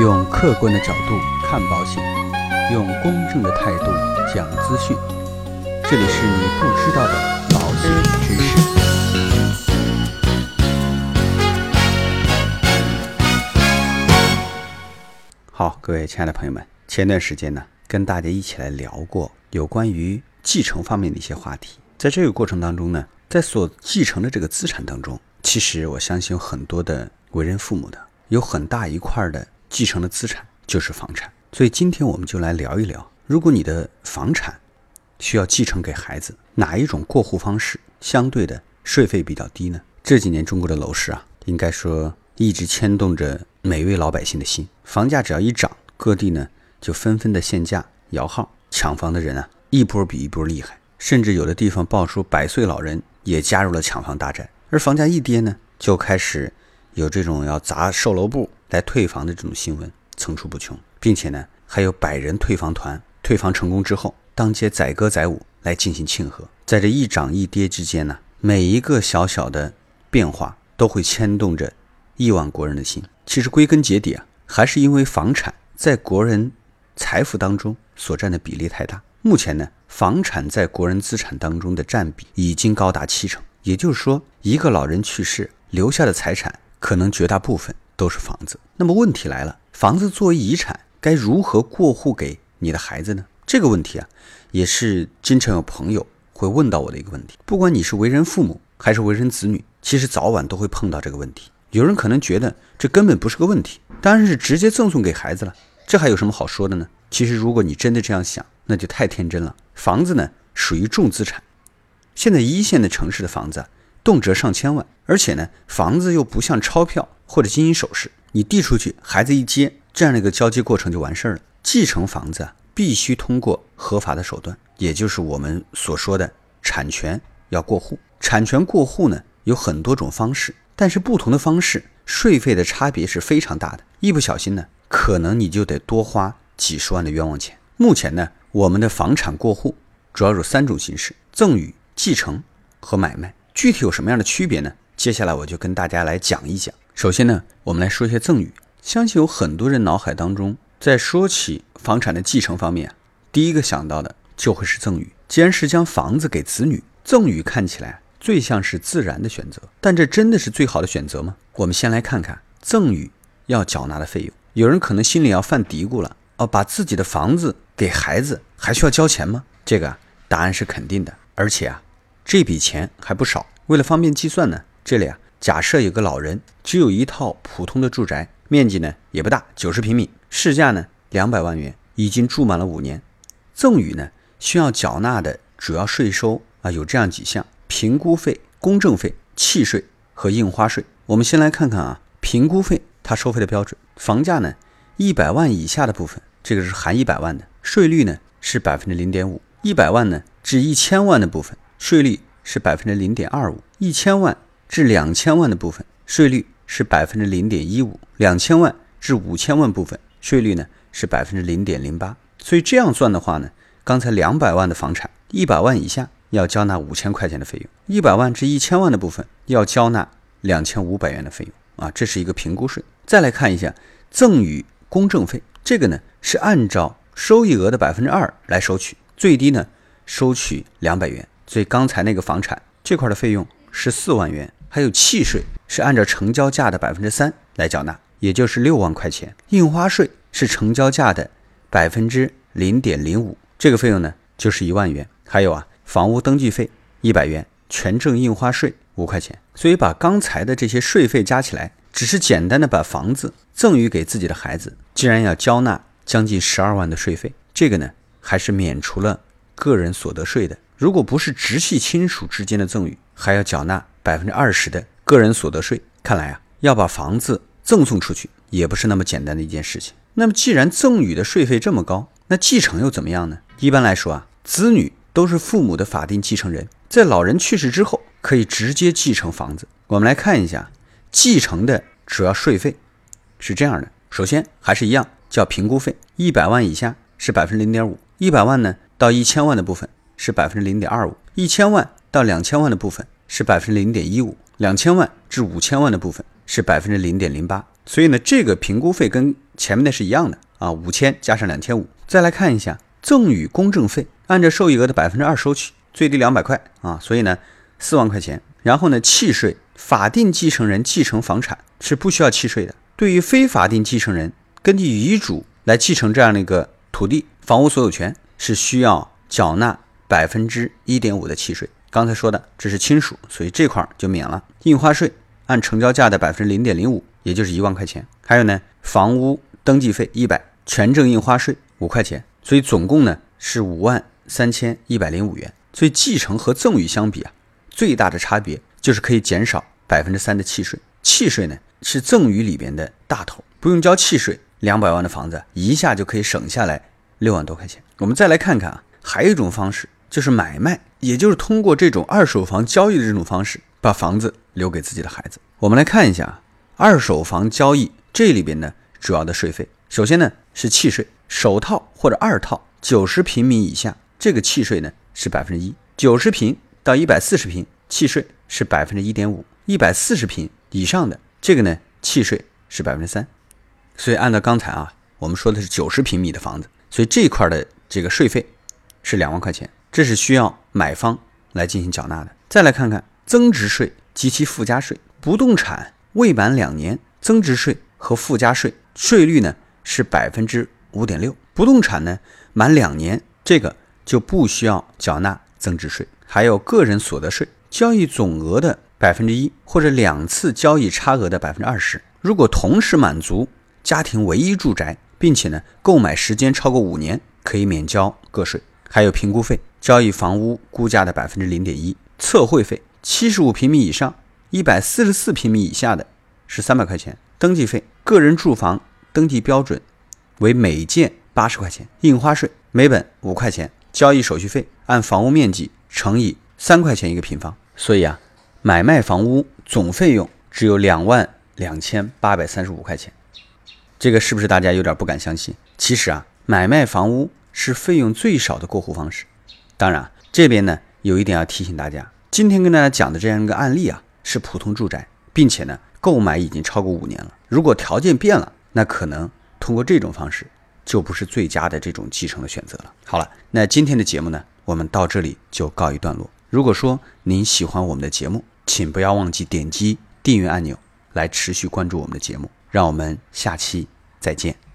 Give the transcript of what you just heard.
用客观的角度看保险，用公正的态度讲资讯。这里是你不知道的保险知识。好，各位亲爱的朋友们，前段时间呢，跟大家一起来聊过有关于继承方面的一些话题。在这个过程当中呢，在所继承的这个资产当中，其实我相信有很多的为人父母的，有很大一块的继承的资产就是房产。所以今天我们就来聊一聊，如果你的房产需要继承给孩子，哪一种过户方式相对的税费比较低呢？这几年中国的楼市啊，应该说一直牵动着每位老百姓的心。房价只要一涨，各地呢就纷纷的限价摇号，抢房的人啊一波比一波厉害，甚至有的地方爆出百岁老人也加入了抢房大战。而房价一跌呢，就开始有这种要砸售楼部来退房的这种新闻层出不穷，并且呢还有百人退房团退房成功之后，当街载歌载舞来进行庆贺。在这一涨一跌之间呢，每一个小小的变化都会牵动着亿万国人的心。其实归根结底啊。还是因为房产在国人财富当中所占的比例太大。目前呢，房产在国人资产当中的占比已经高达七成。也就是说，一个老人去世留下的财产，可能绝大部分都是房子。那么问题来了，房子作为遗产，该如何过户给你的孩子呢？这个问题啊，也是经常有朋友会问到我的一个问题。不管你是为人父母还是为人子女，其实早晚都会碰到这个问题。有人可能觉得这根本不是个问题。当然是直接赠送给孩子了，这还有什么好说的呢？其实，如果你真的这样想，那就太天真了。房子呢，属于重资产。现在一线的城市的房子，动辄上千万，而且呢，房子又不像钞票或者金银首饰，你递出去，孩子一接，这样的一个交接过程就完事儿了。继承房子啊，必须通过合法的手段，也就是我们所说的产权要过户。产权过户呢，有很多种方式，但是不同的方式。税费的差别是非常大的，一不小心呢，可能你就得多花几十万的冤枉钱。目前呢，我们的房产过户主要有三种形式：赠与、继承和买卖。具体有什么样的区别呢？接下来我就跟大家来讲一讲。首先呢，我们来说一下赠与。相信有很多人脑海当中，在说起房产的继承方面，第一个想到的就会是赠与。既然是将房子给子女，赠与看起来。最像是自然的选择，但这真的是最好的选择吗？我们先来看看赠与要缴纳的费用。有人可能心里要犯嘀咕了：哦，把自己的房子给孩子还需要交钱吗？这个答案是肯定的，而且啊，这笔钱还不少。为了方便计算呢，这里啊，假设有个老人只有一套普通的住宅，面积呢也不大，九十平米，市价呢两百万元，已经住满了五年。赠与呢需要缴纳的主要税收啊有这样几项。评估费、公证费、契税和印花税。我们先来看看啊，评估费它收费的标准。房价呢，一百万以下的部分，这个是含一百万的，税率呢是百分之零点五；一百万呢至一千万的部分，税率是百分之零点二五；一千万至两千万的部分，税率是百分之零点一五；两千万至五千万部分，税率呢是百分之零点零八。所以这样算的话呢，刚才两百万的房产，一百万以下。要交纳五千块钱的费用，一百万至一千万的部分要交纳两千五百元的费用啊，这是一个评估税。再来看一下赠与公证费，这个呢是按照收益额的百分之二来收取，最低呢收取两百元。所以刚才那个房产这块的费用是四万元，还有契税是按照成交价的百分之三来缴纳，也就是六万块钱。印花税是成交价的百分之零点零五，这个费用呢就是一万元。还有啊。房屋登记费一百元，权证印花税五块钱，所以把刚才的这些税费加起来，只是简单的把房子赠与给自己的孩子，竟然要交纳将近十二万的税费，这个呢还是免除了个人所得税的。如果不是直系亲属之间的赠与，还要缴纳百分之二十的个人所得税。看来啊，要把房子赠送出去也不是那么简单的一件事情。那么既然赠与的税费这么高，那继承又怎么样呢？一般来说啊，子女。都是父母的法定继承人，在老人去世之后，可以直接继承房子。我们来看一下继承的主要税费是这样的：首先还是一样，叫评估费，一百万以下是百分之零点五，一百万呢到一千万的部分是百分之零点二五，一千万到两千万的部分是百分之零点一五，两千万至五千万的部分是百分之零点零八。所以呢，这个评估费跟前面的是一样的啊，五千加上两千五。再来看一下赠与公证费，按照受益额的百分之二收取，最低两百块啊，所以呢四万块钱。然后呢，契税，法定继承人继承房产是不需要契税的。对于非法定继承人，根据遗嘱来继承这样的一个土地、房屋所有权，是需要缴纳百分之一点五的契税。刚才说的这是亲属，所以这块就免了。印花税按成交价的百分之零点零五，也就是一万块钱。还有呢，房屋登记费一百，权证印花税五块钱，所以总共呢是五万三千一百零五元。所以继承和赠与相比啊，最大的差别就是可以减少百分之三的契税。契税呢是赠与里边的大头，不用交契税，两百万的房子一下就可以省下来六万多块钱。我们再来看看啊，还有一种方式就是买卖。也就是通过这种二手房交易的这种方式，把房子留给自己的孩子。我们来看一下二手房交易这里边呢主要的税费。首先呢是契税，首套或者二套九十平米以下，这个契税呢是百分之一；九十平到一百四十平，契税是百分之一点五；一百四十平以上的这个呢，契税是百分之三。所以按照刚才啊，我们说的是九十平米的房子，所以这一块的这个税费是两万块钱。这是需要买方来进行缴纳的。再来看看增值税及其附加税，不动产未满两年，增值税和附加税税率呢是百分之五点六；不动产呢满两年，这个就不需要缴纳增值税。还有个人所得税，交易总额的百分之一或者两次交易差额的百分之二十。如果同时满足家庭唯一住宅，并且呢购买时间超过五年，可以免交个税。还有评估费。交易房屋估价的百分之零点一，测绘费，七十五平米以上、一百四十四平米以下的是三百块钱。登记费，个人住房登记标准为每件八十块钱，印花税每本五块钱，交易手续费按房屋面积乘以三块钱一个平方。所以啊，买卖房屋总费用只有两万两千八百三十五块钱，这个是不是大家有点不敢相信？其实啊，买卖房屋是费用最少的过户方式。当然，这边呢有一点要提醒大家，今天跟大家讲的这样一个案例啊，是普通住宅，并且呢购买已经超过五年了。如果条件变了，那可能通过这种方式就不是最佳的这种继承的选择了。好了，那今天的节目呢，我们到这里就告一段落。如果说您喜欢我们的节目，请不要忘记点击订阅按钮来持续关注我们的节目。让我们下期再见。